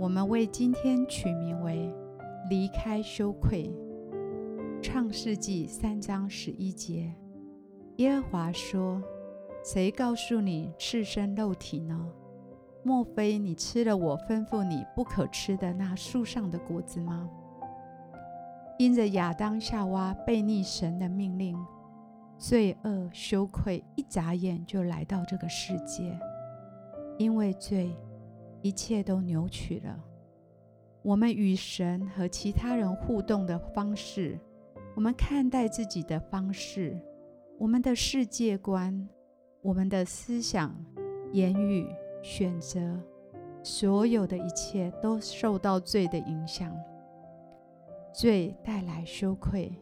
我们为今天取名为“离开羞愧”。创世纪三章十一节，耶和华说：“谁告诉你赤身露体呢？莫非你吃了我吩咐你不可吃的那树上的果子吗？”因着亚当夏娃背逆神的命令，罪恶羞愧一眨眼就来到这个世界。因为罪。一切都扭曲了。我们与神和其他人互动的方式，我们看待自己的方式，我们的世界观，我们的思想、言语、选择，所有的一切都受到罪的影响。罪带来羞愧，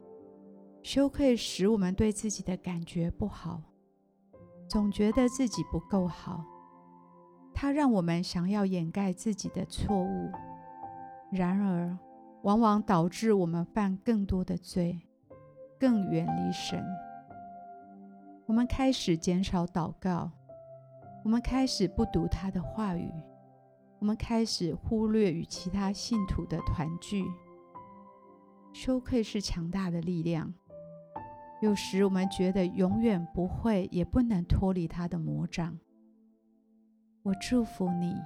羞愧使我们对自己的感觉不好，总觉得自己不够好。它让我们想要掩盖自己的错误，然而往往导致我们犯更多的罪，更远离神。我们开始减少祷告，我们开始不读他的话语，我们开始忽略与其他信徒的团聚。羞愧是强大的力量，有时我们觉得永远不会也不能脱离他的魔掌。我祝福你，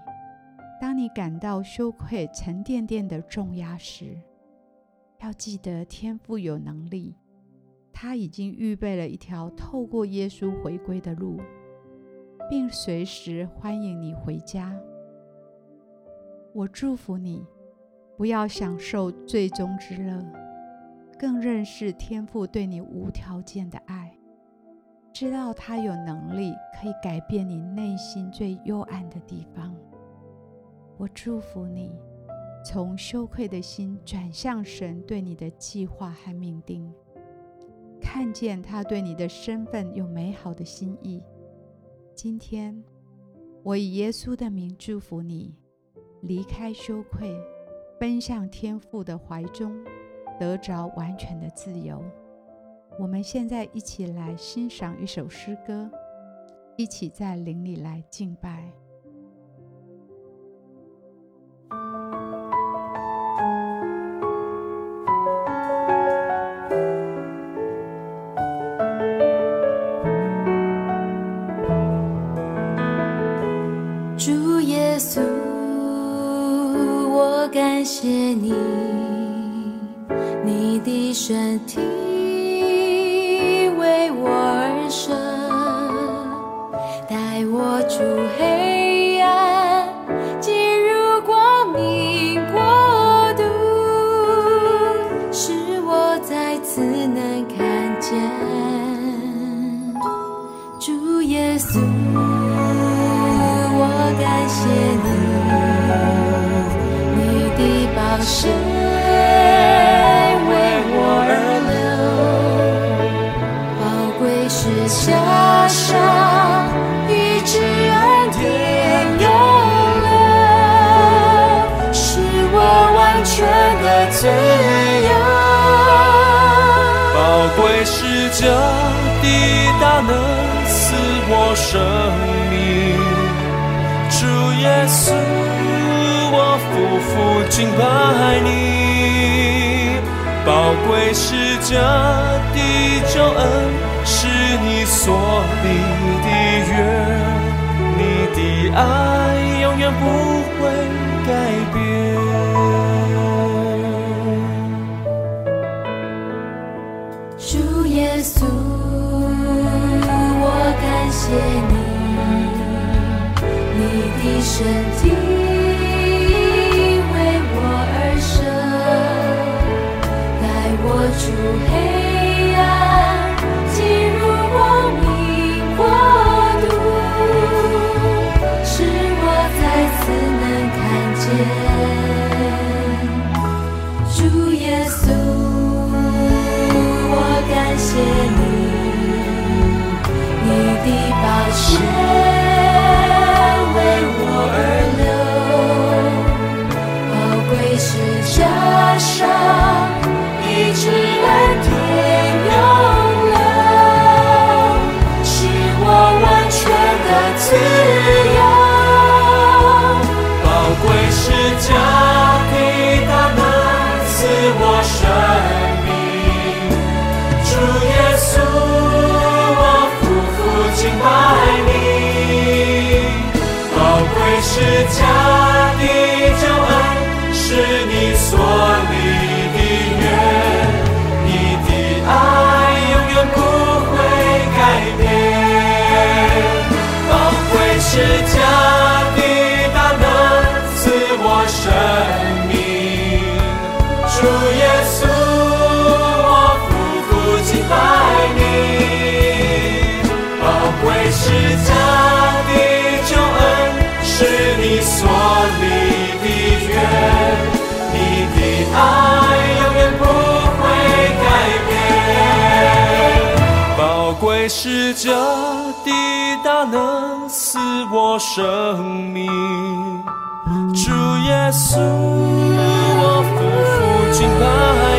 当你感到羞愧沉甸甸的重压时，要记得天父有能力，他已经预备了一条透过耶稣回归的路，并随时欢迎你回家。我祝福你，不要享受罪中之乐，更认识天父对你无条件的爱。知道他有能力可以改变你内心最幽暗的地方。我祝福你，从羞愧的心转向神对你的计划和命定，看见他对你的身份有美好的心意。今天，我以耶稣的名祝福你，离开羞愧，奔向天父的怀中，得着完全的自由。我们现在一起来欣赏一首诗歌，一起在灵里来敬拜。主耶稣，我感谢你，你的身体。主耶稣我感谢你这的大能赐我生命，主耶稣。我夫妇敬拜你，宝贵是这的救恩，是你所立的约，你的爱永远不会改变。say 为世界抵达，能赐我生命。主耶稣，我夫妇敬拜。